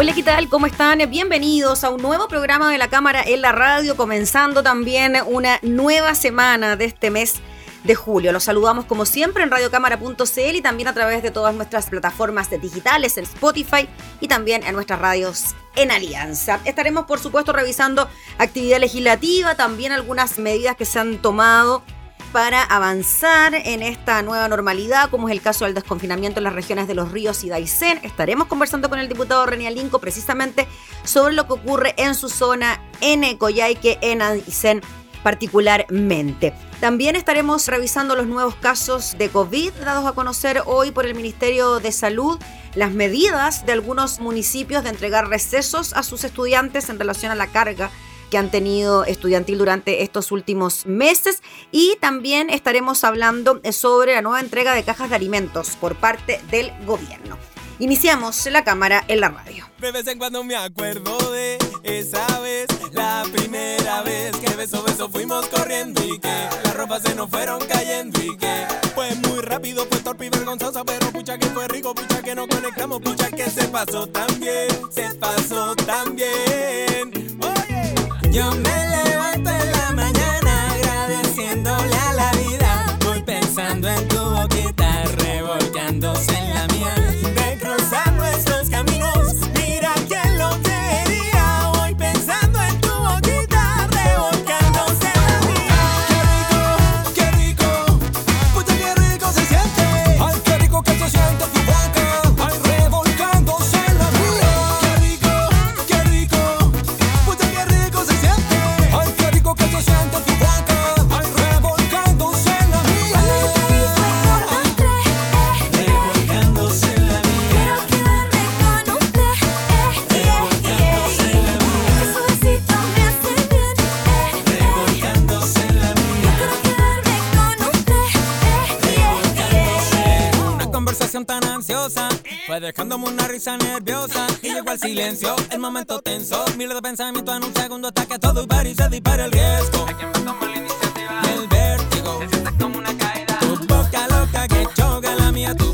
Hola, ¿qué tal? ¿Cómo están? Bienvenidos a un nuevo programa de la Cámara en la Radio, comenzando también una nueva semana de este mes de julio. Los saludamos como siempre en radiocámara.cl y también a través de todas nuestras plataformas digitales en Spotify y también en nuestras radios en Alianza. Estaremos, por supuesto, revisando actividad legislativa, también algunas medidas que se han tomado para avanzar en esta nueva normalidad, como es el caso del desconfinamiento en las regiones de los ríos y Daisen. Estaremos conversando con el diputado René Alinco precisamente sobre lo que ocurre en su zona en Coyhaique, en Daisen particularmente. También estaremos revisando los nuevos casos de COVID dados a conocer hoy por el Ministerio de Salud, las medidas de algunos municipios de entregar recesos a sus estudiantes en relación a la carga que han tenido estudiantil durante estos últimos meses y también estaremos hablando sobre la nueva entrega de cajas de alimentos por parte del gobierno. Iniciamos la cámara en la radio. De vez en cuando me acuerdo de esa vez, la primera vez que beso beso fuimos corriendo y que las ropas se nos fueron cayendo y que fue muy rápido, fue torpe y vergonzoso, pero pucha que fue rico, pucha que nos conectamos, pucha que se pasó tan bien, se pasó tan bien. Yum. Dejándome una risa nerviosa y llegó el silencio, el momento tenso, miles de pensamientos en un segundo hasta que todo y se dispara el riesgo. Y el vértigo. Tu boca loca que choca la mía, tu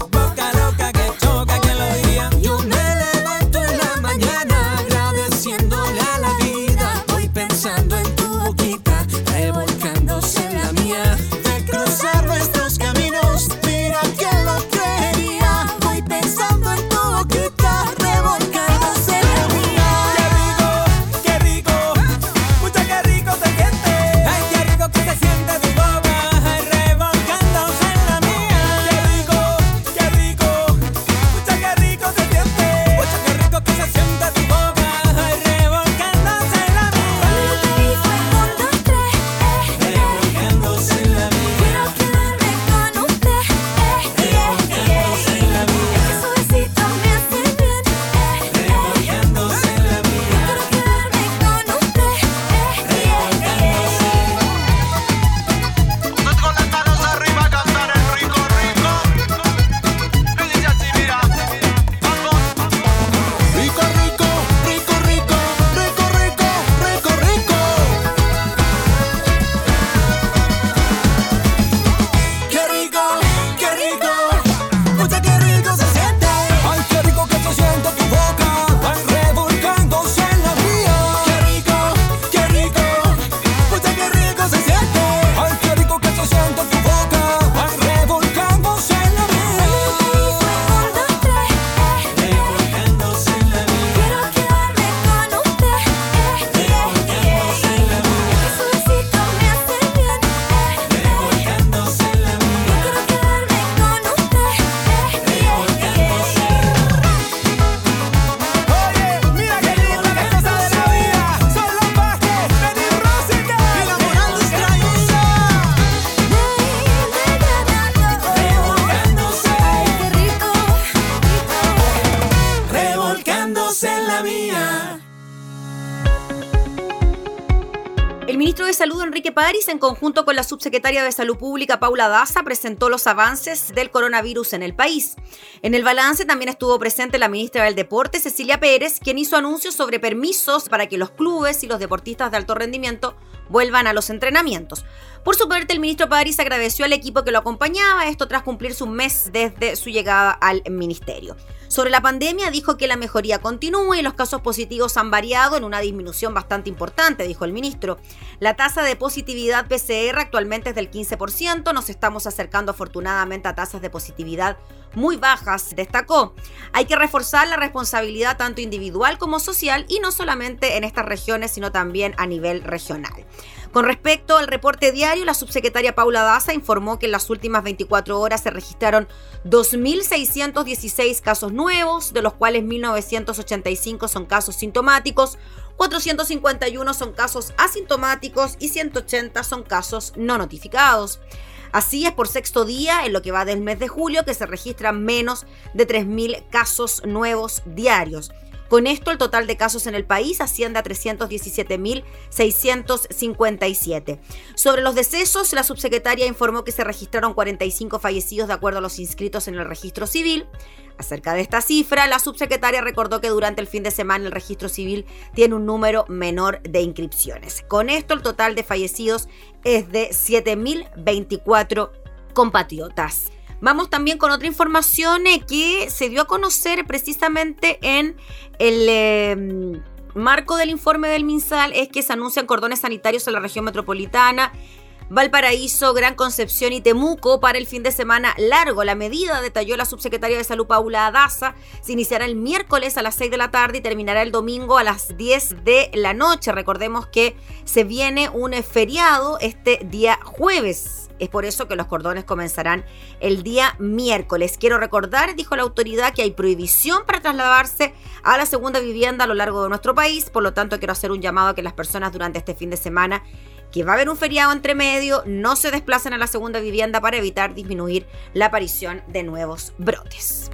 en conjunto con la subsecretaria de Salud Pública, Paula Daza, presentó los avances del coronavirus en el país. En el balance también estuvo presente la ministra del Deporte, Cecilia Pérez, quien hizo anuncios sobre permisos para que los clubes y los deportistas de alto rendimiento vuelvan a los entrenamientos. Por su parte, el ministro París agradeció al equipo que lo acompañaba, esto tras cumplirse un mes desde su llegada al ministerio. Sobre la pandemia dijo que la mejoría continúa y los casos positivos han variado en una disminución bastante importante, dijo el ministro. La tasa de positividad PCR actualmente es del 15%, nos estamos acercando afortunadamente a tasas de positividad muy bajas, destacó. Hay que reforzar la responsabilidad tanto individual como social y no solamente en estas regiones, sino también a nivel regional. Con respecto al reporte diario, la subsecretaria Paula Daza informó que en las últimas 24 horas se registraron 2.616 casos nuevos, de los cuales 1.985 son casos sintomáticos, 451 son casos asintomáticos y 180 son casos no notificados. Así es por sexto día en lo que va del mes de julio que se registran menos de 3.000 casos nuevos diarios. Con esto, el total de casos en el país asciende a 317.657. Sobre los decesos, la subsecretaria informó que se registraron 45 fallecidos de acuerdo a los inscritos en el registro civil. Acerca de esta cifra, la subsecretaria recordó que durante el fin de semana el registro civil tiene un número menor de inscripciones. Con esto, el total de fallecidos es de 7.024 compatriotas. Vamos también con otra información eh, que se dio a conocer precisamente en el em, marco del informe del MinSal, es que se anuncian cordones sanitarios en la región metropolitana. Valparaíso, Gran Concepción y Temuco para el fin de semana largo. La medida, detalló la subsecretaria de Salud Paula Daza, se iniciará el miércoles a las 6 de la tarde y terminará el domingo a las 10 de la noche. Recordemos que se viene un feriado este día jueves. Es por eso que los cordones comenzarán el día miércoles. Quiero recordar, dijo la autoridad, que hay prohibición para trasladarse a la segunda vivienda a lo largo de nuestro país. Por lo tanto, quiero hacer un llamado a que las personas durante este fin de semana, que va a haber un feriado entre medio, no se desplacen a la segunda vivienda para evitar disminuir la aparición de nuevos brotes.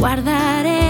Guardaré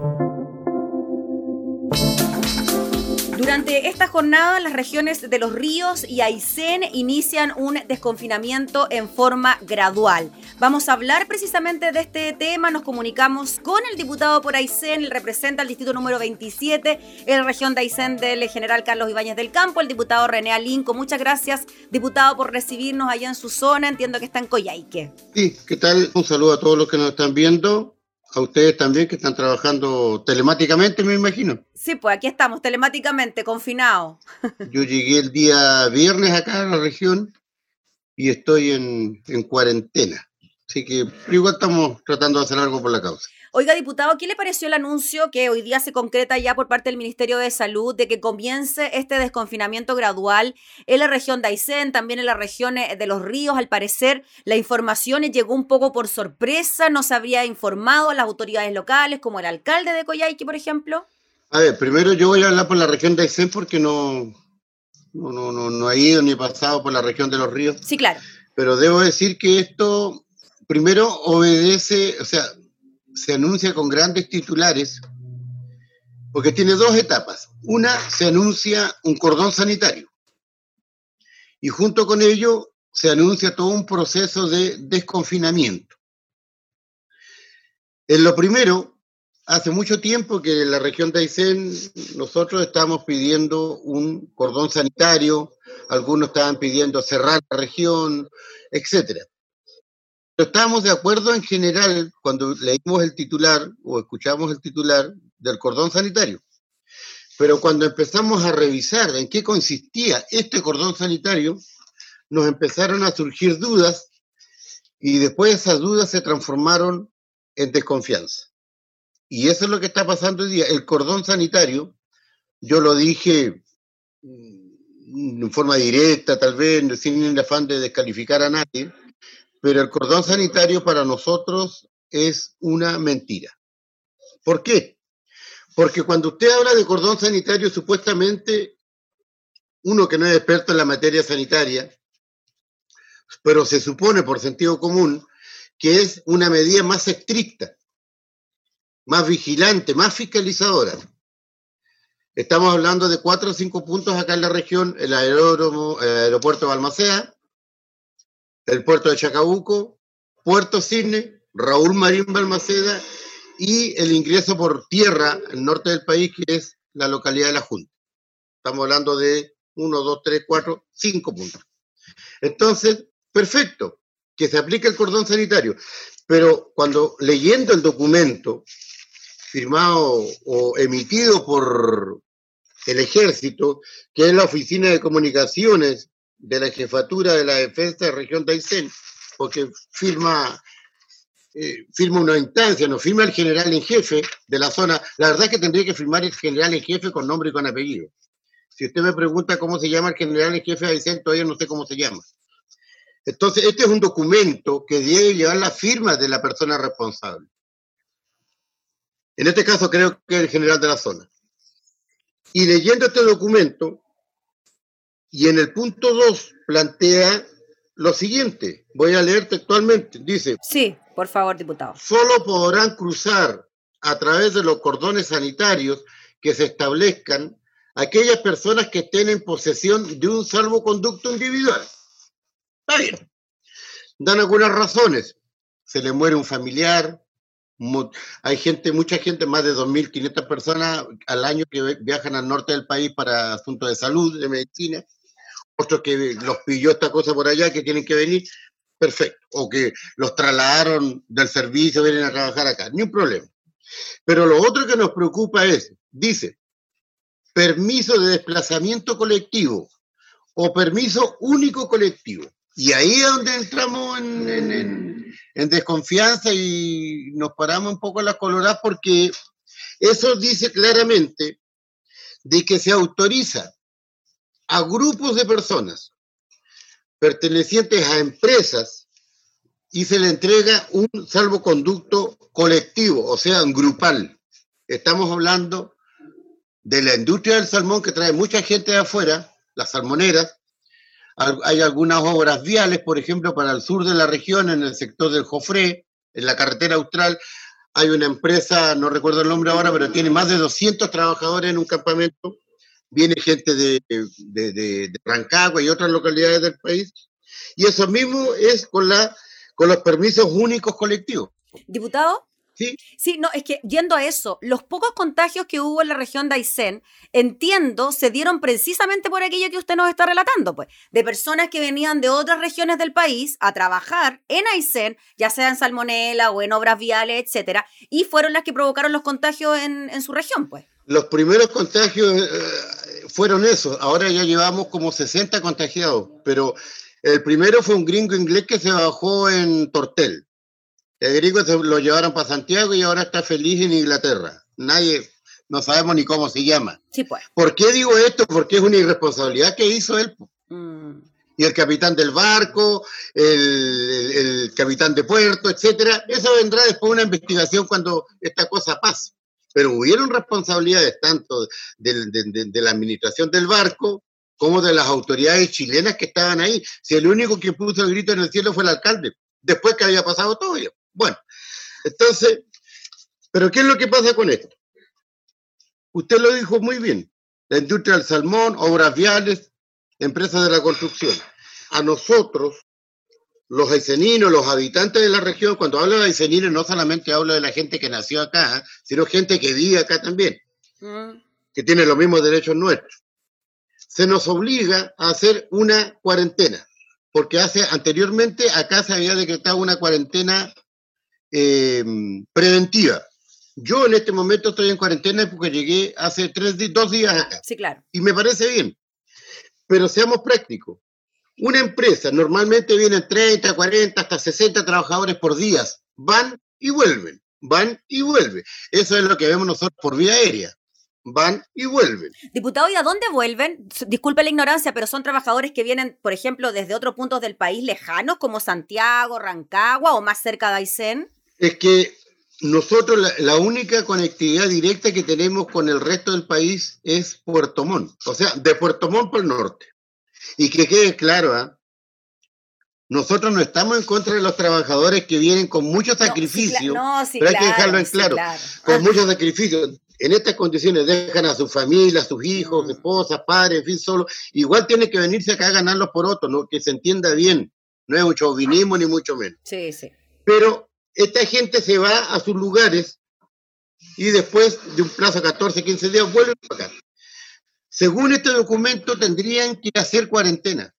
Durante esta jornada, las regiones de los ríos y Aysén inician un desconfinamiento en forma gradual. Vamos a hablar precisamente de este tema. Nos comunicamos con el diputado por Aysén, el representa el distrito número 27, en la región de Aysén del general Carlos Ibáñez del Campo, el diputado René Alinco. Muchas gracias, diputado, por recibirnos allá en su zona. Entiendo que está en Coyhaique. Sí, ¿qué tal? Un saludo a todos los que nos están viendo a ustedes también que están trabajando telemáticamente, me imagino. Sí, pues aquí estamos, telemáticamente, confinados. Yo llegué el día viernes acá a la región y estoy en, en cuarentena. Así que igual estamos tratando de hacer algo por la causa. Oiga, diputado, ¿qué le pareció el anuncio que hoy día se concreta ya por parte del Ministerio de Salud de que comience este desconfinamiento gradual en la región de Aysén, también en la región de los ríos? Al parecer, la información llegó un poco por sorpresa, no se habría informado a las autoridades locales, como el alcalde de Coyhaique, por ejemplo. A ver, primero yo voy a hablar por la región de Aysén porque no, no, no, no, no he ido ni he pasado por la región de los ríos. Sí, claro. Pero debo decir que esto primero obedece, o sea, se anuncia con grandes titulares, porque tiene dos etapas. Una, se anuncia un cordón sanitario. Y junto con ello se anuncia todo un proceso de desconfinamiento. En lo primero, hace mucho tiempo que en la región de Aysén nosotros estamos pidiendo un cordón sanitario, algunos estaban pidiendo cerrar la región, etcétera. Estábamos de acuerdo en general cuando leímos el titular o escuchamos el titular del cordón sanitario. Pero cuando empezamos a revisar en qué consistía este cordón sanitario, nos empezaron a surgir dudas y después esas dudas se transformaron en desconfianza. Y eso es lo que está pasando hoy día. El cordón sanitario, yo lo dije mm, en forma directa, tal vez, sin el afán de descalificar a nadie, pero el cordón sanitario para nosotros es una mentira. ¿Por qué? Porque cuando usted habla de cordón sanitario, supuestamente uno que no es experto en la materia sanitaria, pero se supone por sentido común que es una medida más estricta, más vigilante, más fiscalizadora. Estamos hablando de cuatro o cinco puntos acá en la región, el, aeródromo, el aeropuerto de Balmaceda, el puerto de Chacabuco, Puerto Cisne, Raúl Marín Balmaceda y el ingreso por tierra al norte del país, que es la localidad de La Junta. Estamos hablando de uno, dos, tres, cuatro, cinco puntos. Entonces, perfecto, que se aplique el cordón sanitario. Pero cuando leyendo el documento firmado o emitido por el ejército, que es la Oficina de Comunicaciones de la jefatura de la defensa de región de Aysén, porque firma, eh, firma una instancia, no firma el general en jefe de la zona. La verdad es que tendría que firmar el general en jefe con nombre y con apellido. Si usted me pregunta cómo se llama el general en jefe de Aysén, todavía no sé cómo se llama. Entonces, este es un documento que debe llevar la firma de la persona responsable. En este caso creo que el general de la zona. Y leyendo este documento, y en el punto 2 plantea lo siguiente, voy a leer textualmente, dice. Sí, por favor, diputado. Solo podrán cruzar a través de los cordones sanitarios que se establezcan aquellas personas que estén en posesión de un salvoconducto individual. Está bien. Dan algunas razones. Se le muere un familiar. Hay gente, mucha gente, más de 2.500 personas al año que viajan al norte del país para asuntos de salud, de medicina otros que los pilló esta cosa por allá que tienen que venir, perfecto. O que los trasladaron del servicio, vienen a trabajar acá, ni un problema. Pero lo otro que nos preocupa es, dice, permiso de desplazamiento colectivo o permiso único colectivo. Y ahí es donde entramos en, desconfianza y nos paramos un poco a coloradas porque eso dice claramente de que se autoriza a grupos de personas pertenecientes a empresas y se le entrega un salvoconducto colectivo, o sea, grupal. Estamos hablando de la industria del salmón que trae mucha gente de afuera, las salmoneras. Hay algunas obras viales, por ejemplo, para el sur de la región, en el sector del Jofré, en la carretera austral. Hay una empresa, no recuerdo el nombre ahora, pero tiene más de 200 trabajadores en un campamento. Viene gente de, de, de Rancagua y otras localidades del país. Y eso mismo es con la con los permisos únicos colectivos. Diputado. Sí. Sí, no, es que yendo a eso, los pocos contagios que hubo en la región de Aysén, entiendo, se dieron precisamente por aquello que usted nos está relatando, pues, de personas que venían de otras regiones del país a trabajar en Aysén, ya sea en Salmonela o en obras viales, etcétera, y fueron las que provocaron los contagios en, en su región, pues. Los primeros contagios eh, fueron esos, ahora ya llevamos como 60 contagiados, pero el primero fue un gringo inglés que se bajó en Tortel. El gringo se lo llevaron para Santiago y ahora está feliz en Inglaterra. Nadie, no sabemos ni cómo se llama. Sí, pues. ¿Por qué digo esto? Porque es una irresponsabilidad que hizo él. Mm. Y el capitán del barco, el, el- el capitán de puerto, etcétera. Eso vendrá después de una investigación cuando esta cosa pase. Pero hubieron responsabilidades tanto de- de la administración del barco como de las autoridades chilenas que estaban ahí. Si el único que puso el grito en el cielo fue el alcalde, después que había pasado todo ello. Bueno, entonces, ¿pero qué es lo que pasa con esto? Usted lo dijo muy bien, la industria del salmón, obras viales, empresas de la construcción. A nosotros, los aiceninos, los habitantes de la región, cuando hablo de aiceninos no solamente hablo de la gente que nació acá, ¿eh? sino gente que vive acá también Mm. que tiene los mismos derechos nuestros. Se nos obliga a hacer una cuarentena, porque hace anteriormente acá se había decretado una cuarentena eh, preventiva. Yo en este momento estoy en cuarentena porque llegué hace tres dos días acá Sí, claro. y me parece bien. Pero seamos prácticos. Una empresa normalmente vienen 30, 40, hasta 60 trabajadores por día. Van y vuelven, van y vuelven. Eso es lo que vemos nosotros por vía aérea. Van y vuelven. Diputado, ¿y a dónde vuelven? Disculpe la ignorancia, pero son trabajadores que vienen, por ejemplo, desde otros puntos del país lejanos, como Santiago, Rancagua o más cerca de Aysén. Es que nosotros la, la única conectividad directa que tenemos con el resto del país es Puerto Montt. O sea, de Puerto Montt por el norte. Y que quede claro, ¿ah? nosotros no estamos en contra de los trabajadores que vienen con mucho No, sí, sacrificio. No, sí, pero hay que dejarlo en sí, claro. claro. con Ah, muchos sacrificios. En estas condiciones dejan a su familia, a sus hijos, Mm. esposas, padres, en fin, solo. Igual tiene que venirse acá a ganar los porotos, ¿no? que se entienda bien. No es un chauvinismo ni mucho menos. sí, sí. Pero esta gente se va a sus lugares y después de un plazo de 14, 15 días vuelven para acá. Según este documento tendrían que hacer cuarentena.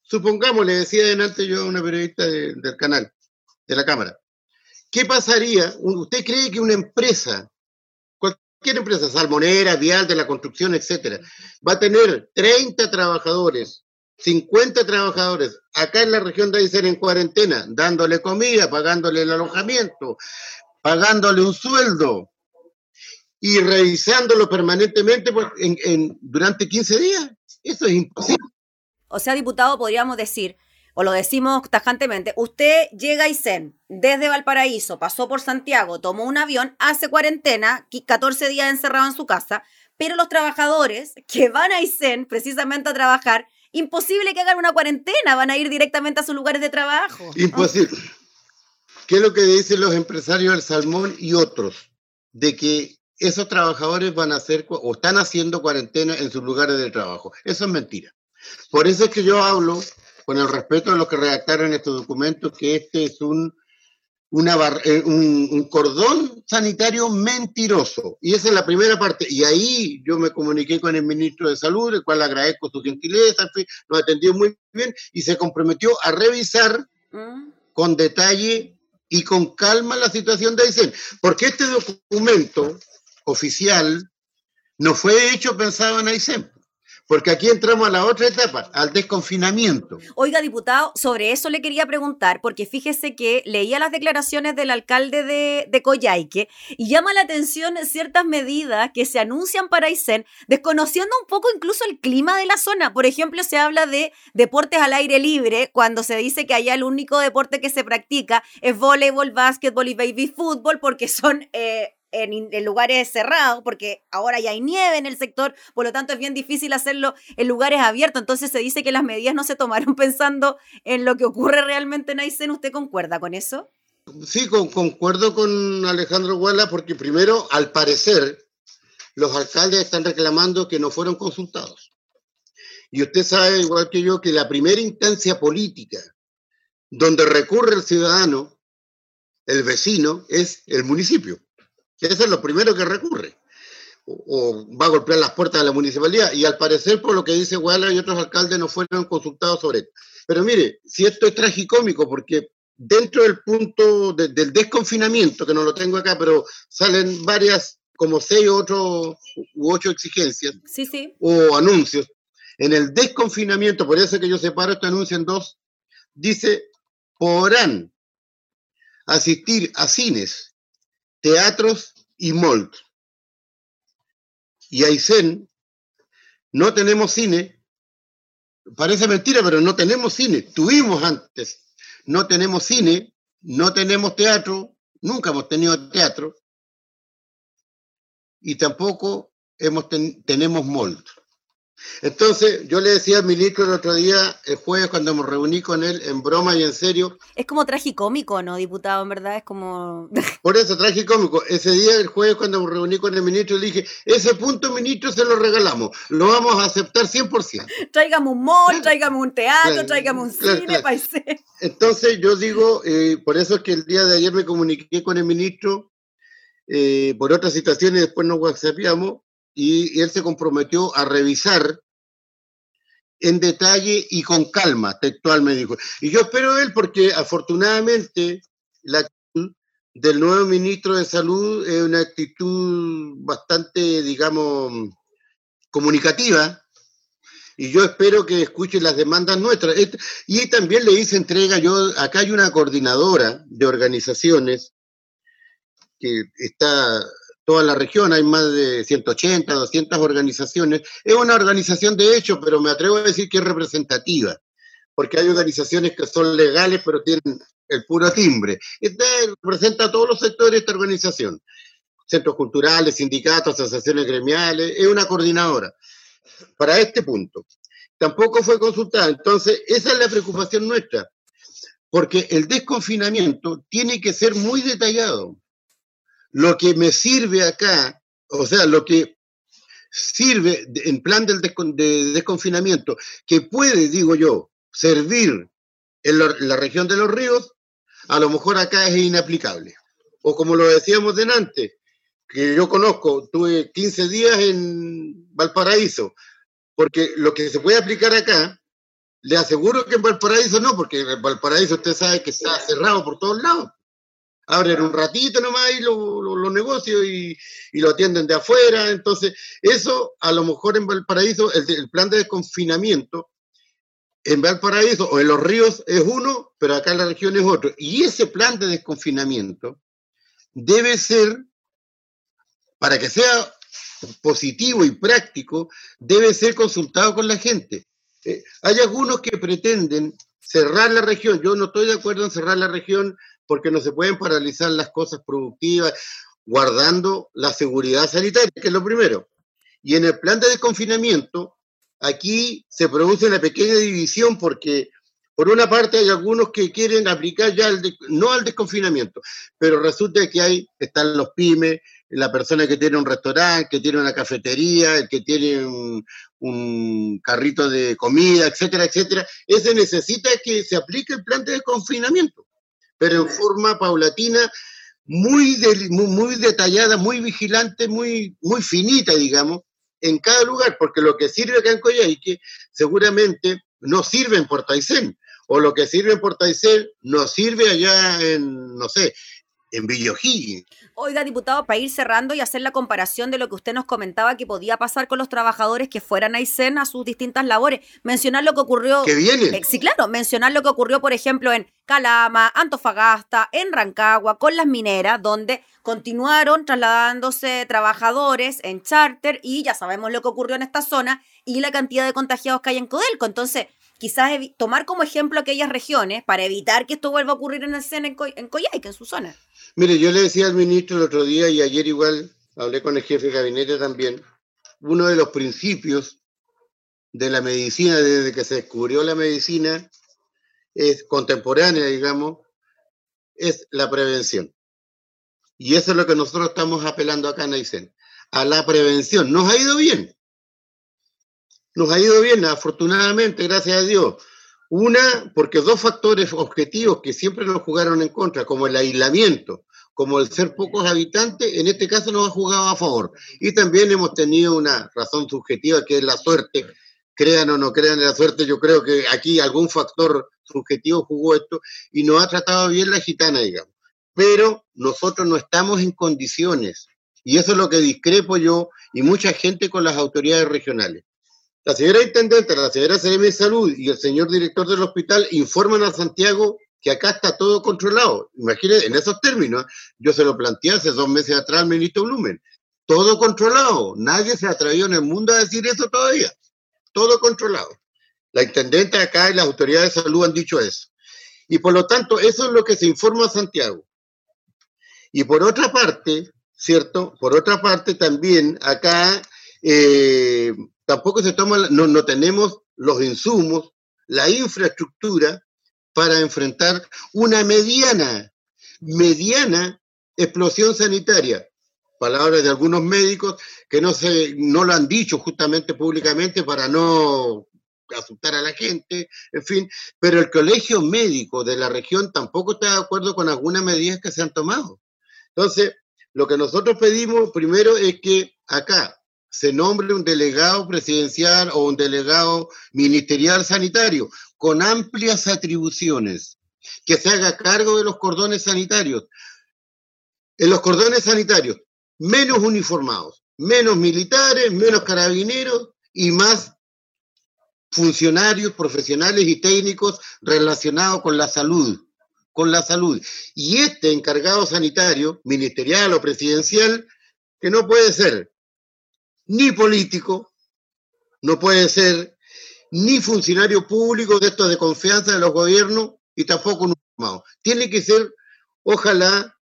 Supongamos, le decía adelante yo a una periodista de- del canal, de la Cámara, ¿qué pasaría? ¿Usted cree que una empresa, cualquier empresa, salmonera, vial, de la construcción, etcétera, va a tener 30 trabajadores, 50 trabajadores acá en la región de Aysén en cuarentena, dándole comida, pagándole el alojamiento, pagándole un sueldo y revisándolo permanentemente en- en- durante 15 días? Eso es imposible. O sea, diputado, podríamos decir, o lo decimos tajantemente, usted llega a Aysén desde Valparaíso, pasó por Santiago, tomó un avión, hace cuarentena, qui- 14 días encerrado en su casa, pero los trabajadores que van a Aysén precisamente a trabajar, imposible que hagan una cuarentena, van a ir directamente a sus lugares de trabajo. Imposible. ¿Qué es lo que dicen los empresarios del salmón y otros? De que esos trabajadores van a hacer o están haciendo cuarentena en sus lugares de trabajo. Eso es mentira. Por eso es que yo hablo, con el respeto de los que redactaron este documento, que este es un, una bar- eh, un, un cordón sanitario mentiroso. Y esa es la primera parte. Y ahí yo me comuniqué con el ministro de Salud, el cual agradezco su gentileza, en fin, nos atendió muy bien y se comprometió a revisar ¿Mm? con detalle y con calma la situación de Aysén. Porque este documento oficial no fue hecho pensado en Aysén. porque aquí entramos a la otra etapa, al desconfinamiento. Oiga, diputado, sobre eso le quería preguntar, porque fíjese que leía las declaraciones del alcalde de, de Coyhaique y llama la atención ciertas medidas que se anuncian para Aysén, desconociendo un poco incluso el clima de la zona. Por ejemplo, se habla de deportes al aire libre, cuando se dice que allá el único deporte que se practica es voleibol, básquetbol y baby fútbol, porque son... Eh, en, lugares cerrados, porque ahora ya hay nieve en el sector, por lo tanto es bien difícil hacerlo en lugares abiertos. Entonces se dice que las medidas no se tomaron pensando en lo que ocurre realmente en Aysén. ¿Usted concuerda con eso? Sí, concuerdo con Alejandro Guala, porque primero, al parecer, los alcaldes están reclamando que no fueron consultados. Y usted sabe, igual que yo, que la primera instancia política donde recurre el ciudadano, el vecino, es el municipio. Eso es lo primero que recurre. O, va a golpear las puertas de la municipalidad. Y al parecer, por lo que dice Guala y otros alcaldes, no fueron consultados sobre esto. Pero mire, si esto es tragicómico, porque dentro del punto del desconfinamiento, que no lo tengo acá, pero salen varias, como seis otros u ocho exigencias sí, sí. o anuncios. En el desconfinamiento, por eso que yo separo este anuncio en dos, dice, podrán asistir a cines, teatros y molt. Y Aysén, no tenemos cine, parece mentira, pero no tenemos cine, tuvimos antes, no tenemos cine, no tenemos teatro, nunca hemos tenido teatro, y tampoco hemos tenemos molt. Entonces, yo le decía al ministro el otro día, el jueves, cuando me reuní con él, en broma y en serio. Es como tragicómico, ¿no, diputado? En verdad, es como. Por eso, tragicómico. Ese día, el jueves, cuando me reuní con el ministro, le dije: ese punto, ministro, se lo regalamos. Lo vamos a aceptar 100%. Tráigame un mall, tráigame un teatro, tráigame un cine, Entonces, yo digo, eh, por eso es que el día de ayer me comuniqué con el ministro eh, por otras situaciones, después nos whatsappiamos y, él se comprometió a revisar en detalle y con calma, textual me dijo. Y yo espero él porque afortunadamente la actitud del nuevo ministro de Salud es una actitud bastante, digamos, comunicativa. Y yo espero que escuche las demandas nuestras. Y también le hice entrega, yo, acá hay una coordinadora de organizaciones que está toda la región, hay más de 180, 200 organizaciones. Es una organización de hecho, pero me atrevo a decir que es representativa, porque hay organizaciones que son legales, pero tienen el puro timbre. Esta representa a todos los sectores de esta organización, centros culturales, sindicatos, asociaciones gremiales, es una coordinadora para este punto. Tampoco fue consultada, entonces esa es la preocupación nuestra, porque el desconfinamiento tiene que ser muy detallado lo que me sirve acá, o sea, lo que sirve en plan del de desconfinamiento, que puede, digo yo, servir en, la región de los ríos, a lo mejor acá es inaplicable. O como lo decíamos delante, que yo conozco, tuve 15 días en Valparaíso, porque lo que se puede aplicar acá, le aseguro que en Valparaíso no, porque en Valparaíso usted sabe que está cerrado por todos lados abren un ratito nomás y los negocios y, lo atienden de afuera. Entonces, eso a lo mejor en Valparaíso, el, plan de desconfinamiento, en Valparaíso o en los ríos es uno, pero acá en la región es otro. Y ese plan de desconfinamiento debe ser, para que sea positivo y práctico, debe ser consultado con la gente. Eh, hay algunos que pretenden cerrar la región. Yo no estoy de acuerdo en cerrar la región porque no se pueden paralizar las cosas productivas guardando la seguridad sanitaria, que es lo primero. Y en el plan de desconfinamiento, aquí se produce una pequeña división porque por una parte hay algunos que quieren aplicar ya el no al desconfinamiento, pero resulta que hay, están los pymes, la persona que tiene un restaurante, que tiene una cafetería, el que tiene un, un carrito de comida, etcétera, etcétera. Ese necesita que se aplique el plan de desconfinamiento pero en forma paulatina, muy, muy, detallada, muy vigilante, muy, muy finita, digamos, en cada lugar, porque lo que sirve acá en Coyhaique seguramente no sirve en Portaicén, o lo que sirve en Portaicén no sirve allá en, no sé, en Villa Oiga, diputado, para ir cerrando y hacer la comparación de lo que usted nos comentaba que podía pasar con los trabajadores que fueran a Aysén a sus distintas labores, mencionar lo que ocurrió. ¿Que viene? Eh, sí, claro, mencionar lo que ocurrió, por ejemplo, en Calama, Antofagasta, en Rancagua, con las mineras, donde continuaron trasladándose trabajadores en charter y ya sabemos lo que ocurrió en esta zona y la cantidad de contagiados que hay en Codelco. Entonces, quizás tomar como ejemplo aquellas regiones para evitar que esto vuelva a ocurrir en el CEN en, Co en Coyhaique, en su zona. Mire, yo le decía al ministro el otro día y ayer igual hablé con el jefe de gabinete también, uno de los principios de la medicina desde que se descubrió la medicina es contemporánea, digamos, es la prevención. Y eso es lo que nosotros estamos apelando acá en Aysén, a la prevención. Nos ha ido bien, nos ha ido bien, afortunadamente, gracias a Dios. Una, porque dos factores objetivos que siempre nos jugaron en contra, como el aislamiento, como el ser pocos habitantes, en este caso nos ha jugado a favor. Y también hemos tenido una razón subjetiva que es la suerte. Crean o no crean en la suerte, yo creo que aquí algún factor subjetivo jugó esto y nos ha tratado bien la gitana, digamos. Pero nosotros no estamos en condiciones, y eso es lo que discrepo yo y mucha gente con las autoridades regionales la señora intendente, la señora CM de Salud y el señor director del hospital informan a Santiago que acá está todo controlado. Imagínense, en esos términos, yo se lo planteé hace dos meses atrás al ministro Blumen. Todo controlado. Nadie se atrevió en el mundo a decir eso todavía. Todo controlado. La intendente acá y las autoridades de salud han dicho eso. Y por lo tanto, eso es lo que se informa a Santiago. Y por otra parte, ¿cierto? Por otra parte, también acá eh, tampoco se toma, no, no tenemos los insumos, la infraestructura para enfrentar una mediana, mediana explosión sanitaria. Palabras de algunos médicos que no, se, no lo han dicho justamente públicamente para no asustar a la gente, en fin, pero el colegio médico de la región tampoco está de acuerdo con algunas medidas que se han tomado. Entonces, lo que nosotros pedimos primero es que acá, se nombre un delegado presidencial o un delegado ministerial sanitario con amplias atribuciones, que se haga cargo de los cordones sanitarios. En los cordones sanitarios, menos uniformados, menos militares, menos carabineros y más funcionarios profesionales y técnicos relacionados con la salud, con la salud. Y este encargado sanitario, ministerial o presidencial, que no puede ser ni político, no puede ser ni funcionario público de estos de confianza de los gobiernos y tampoco un formado. Tiene que ser, ojalá,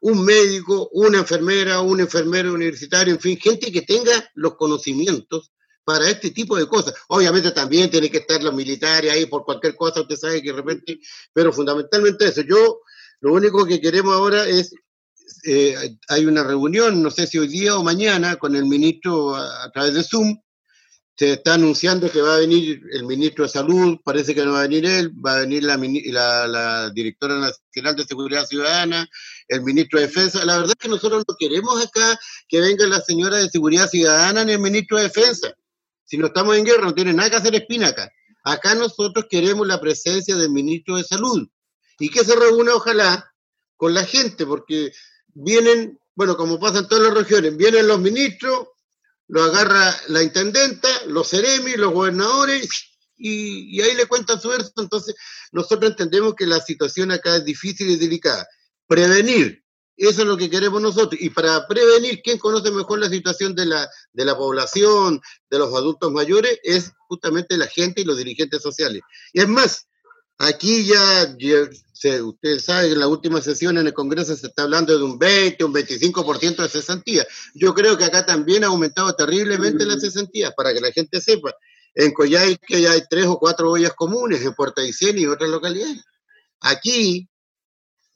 un médico, una enfermera, un enfermero universitario, en fin, gente que tenga los conocimientos para este tipo de cosas. Obviamente también tiene que estar los militares ahí por cualquier cosa, usted sabe que de repente, pero fundamentalmente eso. Yo lo único que queremos ahora es eh, hay una reunión, no sé si hoy día o mañana, con el ministro a, través de Zoom. Se está anunciando que va a venir el ministro de Salud, parece que no va a venir él, va a venir la, la, directora nacional de Seguridad Ciudadana, el ministro de Defensa. La verdad es que nosotros no queremos acá que venga la señora de Seguridad Ciudadana ni el ministro de Defensa. Si no estamos en guerra, no tiene nada que hacer espina acá. Acá nosotros queremos la presencia del ministro de Salud y que se reúna, ojalá, con la gente, porque vienen, bueno, como pasa en todas las regiones, vienen los ministros, lo agarra la intendenta, los seremis, los gobernadores, y, ahí le cuentan su verso. Entonces, nosotros entendemos que la situación acá es difícil y delicada. Prevenir, eso es lo que queremos nosotros. Y para prevenir, ¿quién conoce mejor la situación de la, de la población, de los adultos mayores? Es justamente la gente y los dirigentes sociales. Y es más, aquí ya usted sabe que en la última sesión en el Congreso se está hablando de un 20, un 25% de cesantía. Yo creo que acá también ha aumentado terriblemente la cesantía, para que la gente sepa. En Coyhaique ya hay tres o cuatro ollas comunes, en Puerto Aysén y otras localidades. Aquí,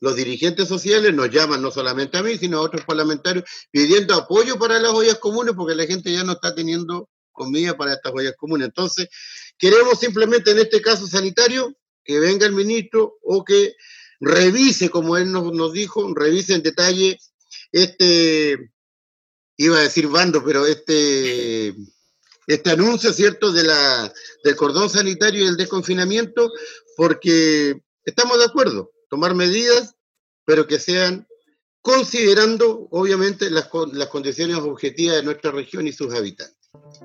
los dirigentes sociales nos llaman no solamente a mí, sino a otros parlamentarios pidiendo apoyo para las ollas comunes porque la gente ya no está teniendo comida para estas ollas comunes. Entonces, queremos simplemente en este caso sanitario que venga el ministro o que revise, como él nos, dijo, revise en detalle este, iba a decir bando, pero este, este anuncio, ¿cierto?, de la, del cordón sanitario y el desconfinamiento, porque estamos de acuerdo, tomar medidas, pero que sean considerando obviamente las, las condiciones objetivas de nuestra región y sus habitantes.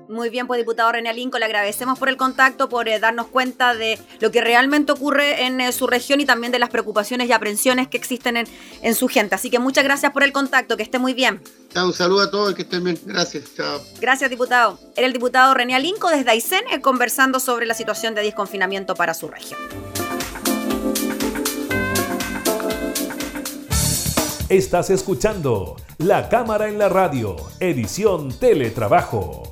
Muy bien, pues diputado René Alinco, le agradecemos por el contacto, por eh, darnos cuenta de lo que realmente ocurre en eh, su región y también de las preocupaciones y aprensiones que existen en, en, su gente. Así que muchas gracias por el contacto, que esté muy bien. un saludo a todos, que estén bien. Gracias, chao. Gracias, diputado. Era el diputado René Alinco desde Aysén eh, conversando sobre la situación de desconfinamiento para su región. Estás escuchando La Cámara en la Radio, edición Teletrabajo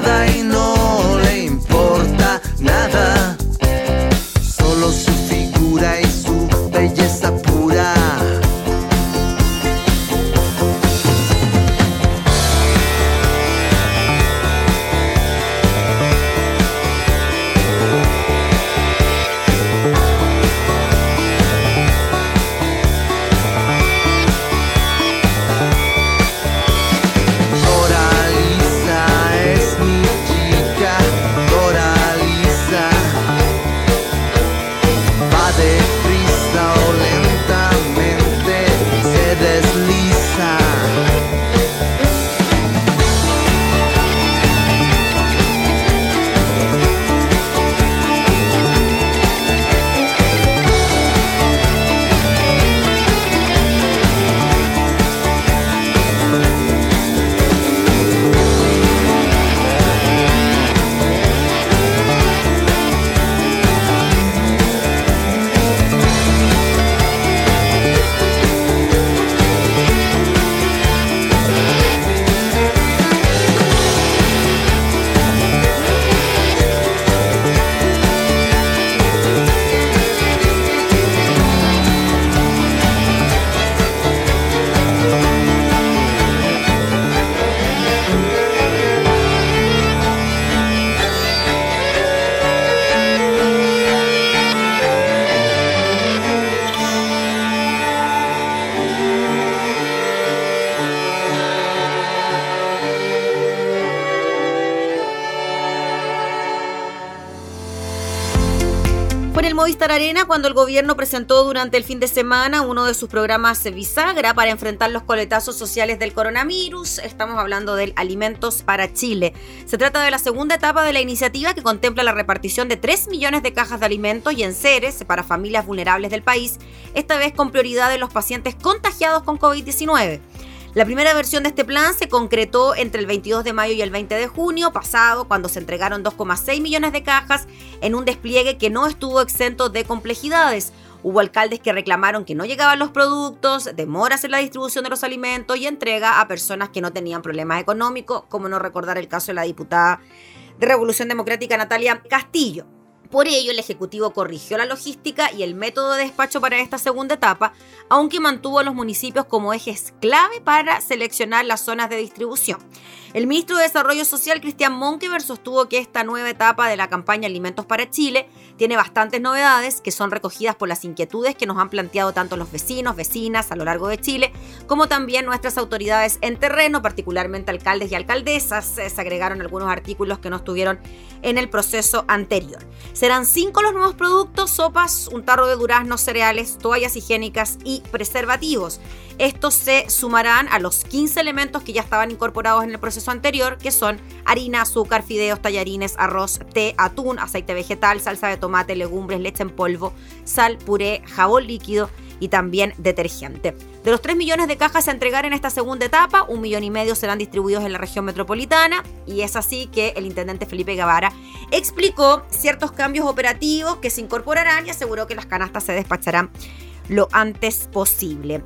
nada y Arena cuando el gobierno presentó durante el fin de semana uno de sus programas bisagra para enfrentar los coletazos sociales del coronavirus. Estamos hablando del Alimentos para Chile. Se trata de la segunda etapa de la iniciativa que contempla la repartición de 3 millones de cajas de alimentos y enseres para familias vulnerables del país, esta vez con prioridad en los pacientes contagiados con COVID-19. La primera versión de este plan se concretó entre el 22 de mayo y el 20 de junio pasado, cuando se entregaron 2,6 millones de cajas en un despliegue que no estuvo exento de complejidades. Hubo alcaldes que reclamaron que no llegaban los productos, demoras en la distribución de los alimentos y entrega a personas que no tenían problemas económicos, como no recordar el caso de la diputada de Revolución Democrática Natalia Castillo. Por ello, el Ejecutivo corrigió la logística y el método de despacho para esta segunda etapa, aunque mantuvo a los municipios como ejes clave para seleccionar las zonas de distribución. El ministro de Desarrollo Social, Cristian Monkever, sostuvo que esta nueva etapa de la campaña Alimentos para Chile tiene bastantes novedades que son recogidas por las inquietudes que nos han planteado tanto los vecinos, vecinas a lo largo de Chile, como también nuestras autoridades en terreno, particularmente alcaldes y alcaldesas. Se agregaron algunos artículos que no estuvieron en el proceso anterior. Serán cinco los nuevos productos, sopas, un tarro de duraznos, cereales, toallas higiénicas y preservativos. Estos se sumarán a los 15 elementos que ya estaban incorporados en el proceso anterior, que son harina, azúcar, fideos, tallarines, arroz, té, atún, aceite vegetal, salsa de tomate, legumbres, leche en polvo, sal, puré, jabón líquido y también detergente. De los 3 millones de cajas a entregar en esta segunda etapa, un millón y medio serán distribuidos en la región metropolitana y es así que el intendente Felipe Guevara explicó ciertos cambios operativos que se incorporarán y aseguró que las canastas se despacharán lo antes posible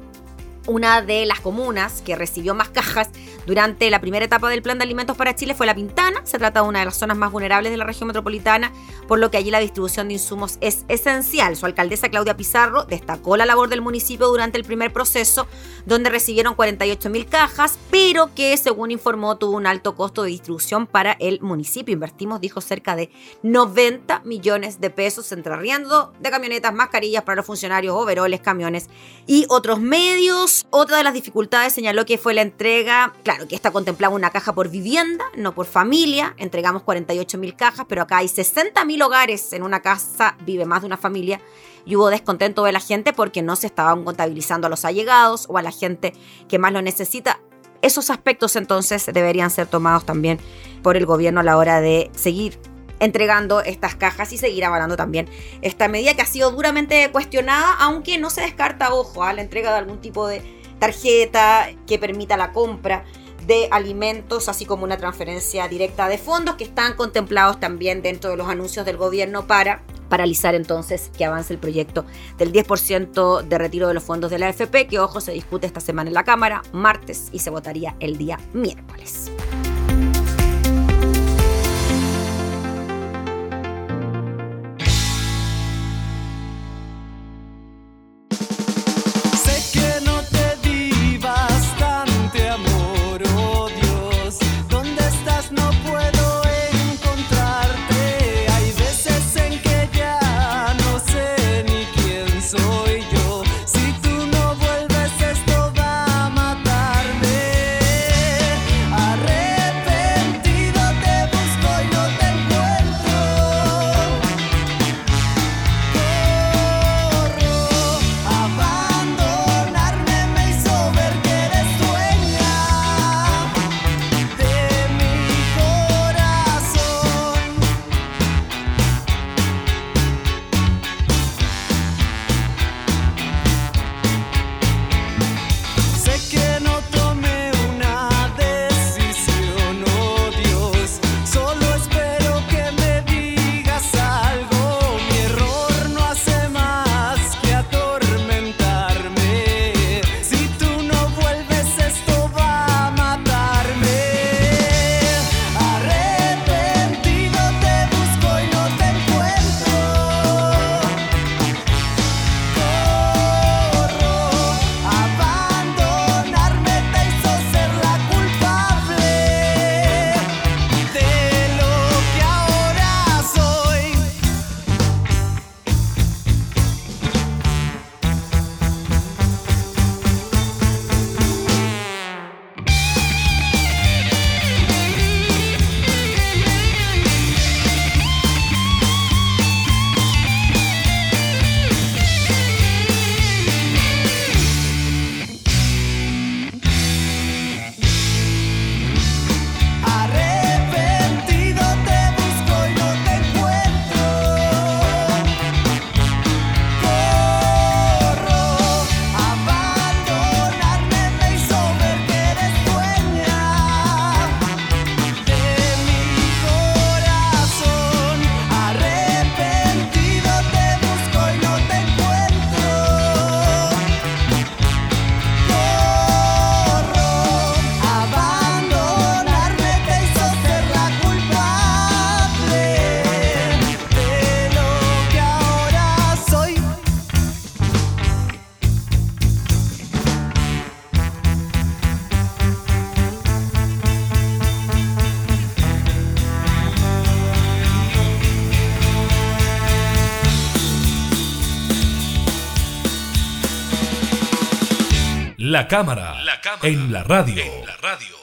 una de las comunas que recibió más cajas durante la primera etapa del Plan de Alimentos para Chile fue La Pintana. Se trata de una de las zonas más vulnerables de la región metropolitana, por lo que allí la distribución de insumos es esencial. Su alcaldesa Claudia Pizarro destacó la labor del municipio durante el primer proceso, donde recibieron 48 mil cajas, pero que, según informó, tuvo un alto costo de distribución para el municipio. Invertimos, dijo, cerca de 90 millones de pesos entre arriendo de camionetas, mascarillas para los funcionarios, overoles, camiones y otros medios. Otra de las dificultades señaló que fue la entrega, claro, que esta contemplaba una caja por vivienda, no por familia. Entregamos 48 mil cajas, pero acá hay 60 mil hogares. En una casa vive más de una familia. Y hubo descontento de la gente porque no se estaban contabilizando a los allegados o a la gente que más lo necesita. Esos aspectos entonces deberían ser tomados también por el gobierno a la hora de seguir entregando estas cajas y seguir avalando también esta medida que ha sido duramente cuestionada, aunque no se descarta, ojo, a la entrega de algún tipo de tarjeta que permita la compra de alimentos, así como una transferencia directa de fondos que están contemplados también dentro de los anuncios del gobierno para paralizar entonces que avance el proyecto del 10% de retiro de los fondos de la AFP, que ojo se discute esta semana en la Cámara, martes, y se votaría el día miércoles. La cámara, en la radio. En la radio.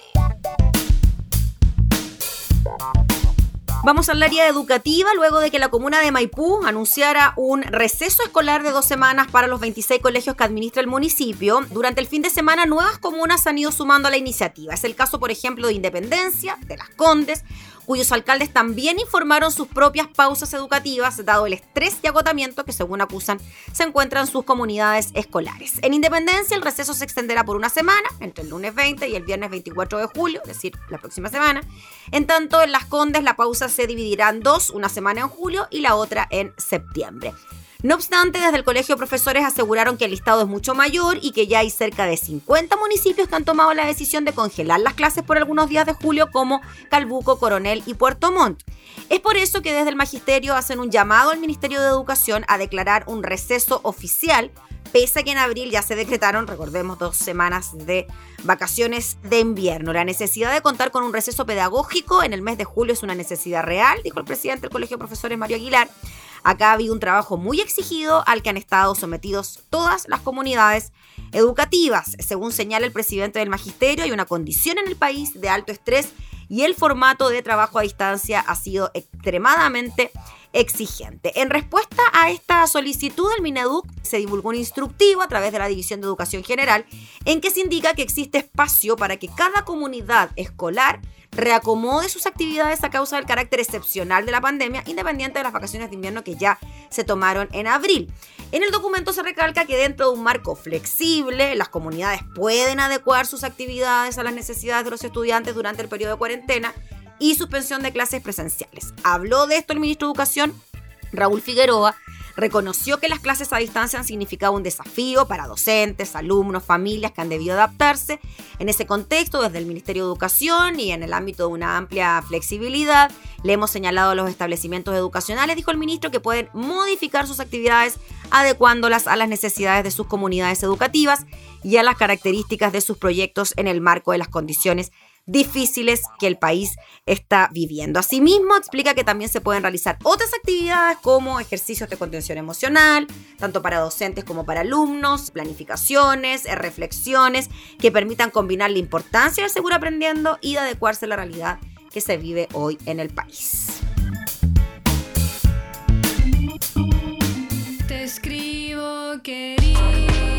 Vamos al área educativa luego de que la comuna de Maipú anunciara un receso escolar de dos semanas para los 26 colegios que administra el municipio. Durante el fin de semana nuevas comunas han ido sumando a la iniciativa. Es el caso, por ejemplo, de Independencia, de Las Condes, cuyos alcaldes también informaron sus propias pausas educativas, dado el estrés y agotamiento que, según acusan, se encuentran en sus comunidades escolares. En Independencia, el receso se extenderá por una semana, entre el lunes 20 y el viernes 24 de julio, es decir, la próxima semana. En tanto, en Las Condes, la pausa se dividirá en dos, una semana en julio y la otra en septiembre. No obstante, desde el Colegio Profesores aseguraron que el listado es mucho mayor y que ya hay cerca de 50 municipios que han tomado la decisión de congelar las clases por algunos días de julio, como Calbuco, Coronel y Puerto Montt. Es por eso que desde el Magisterio hacen un llamado al Ministerio de Educación a declarar un receso oficial, pese a que en abril ya se decretaron, recordemos, dos semanas de vacaciones de invierno. La necesidad de contar con un receso pedagógico en el mes de julio es una necesidad real, dijo el presidente del Colegio de Profesores, Mario Aguilar. Acá ha habido un trabajo muy exigido al que han estado sometidos todas las comunidades educativas. Según señala el presidente del magisterio, hay una condición en el país de alto estrés y el formato de trabajo a distancia ha sido extremadamente exigente. En respuesta a esta solicitud del Mineduc, se divulgó un instructivo a través de la División de Educación General en que se indica que existe espacio para que cada comunidad escolar reacomode sus actividades a causa del carácter excepcional de la pandemia, independiente de las vacaciones de invierno que ya se tomaron en abril. En el documento se recalca que dentro de un marco flexible, las comunidades pueden adecuar sus actividades a las necesidades de los estudiantes durante el periodo de cuarentena y suspensión de clases presenciales. Habló de esto el ministro de Educación, Raúl Figueroa, reconoció que las clases a distancia han significado un desafío para docentes, alumnos, familias que han debido adaptarse. En ese contexto, desde el Ministerio de Educación y en el ámbito de una amplia flexibilidad, le hemos señalado a los establecimientos educacionales, dijo el ministro, que pueden modificar sus actividades adecuándolas a las necesidades de sus comunidades educativas y a las características de sus proyectos en el marco de las condiciones difíciles que el país está viviendo. Asimismo, explica que también se pueden realizar otras actividades como ejercicios de contención emocional, tanto para docentes como para alumnos, planificaciones, reflexiones que permitan combinar la importancia del seguro aprendiendo y de adecuarse a la realidad que se vive hoy en el país. Te escribo, querido.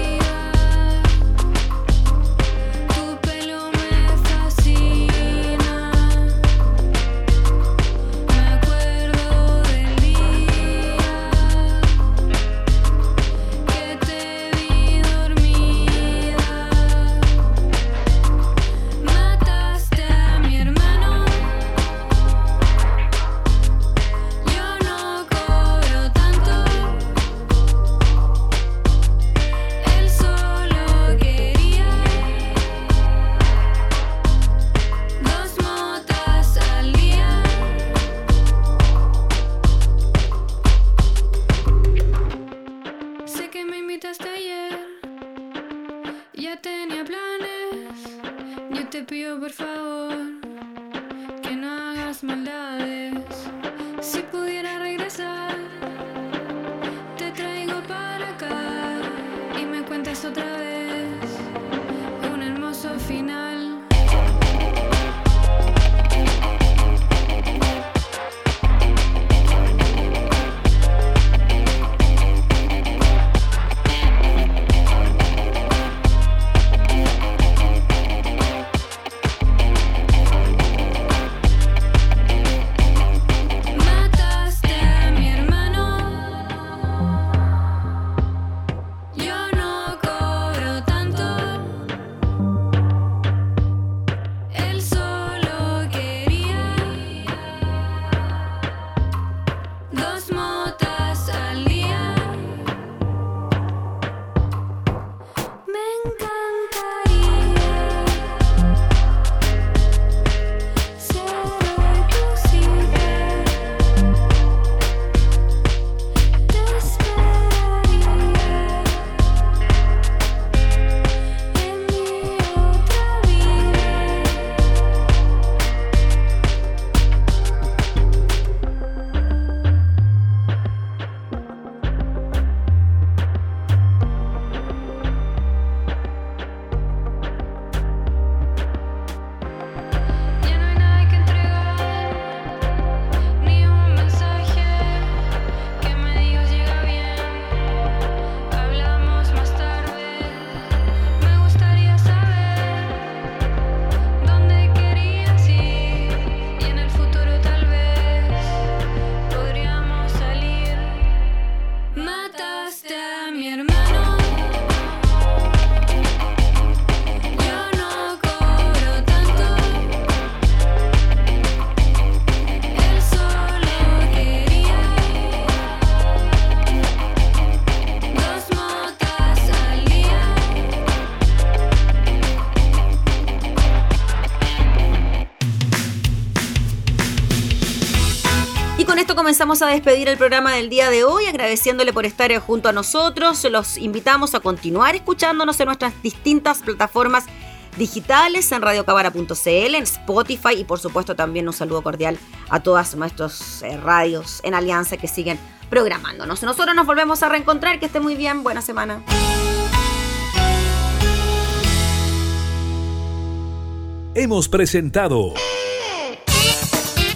Comenzamos a despedir el programa del día de hoy, agradeciéndole por estar junto a nosotros. Los invitamos a continuar escuchándonos en nuestras distintas plataformas digitales en radiocabara.cl, en Spotify y por supuesto también un saludo cordial a todas nuestros eh, radios en alianza que siguen programándonos. Nosotros nos volvemos a reencontrar, que esté muy bien, buena semana. Hemos presentado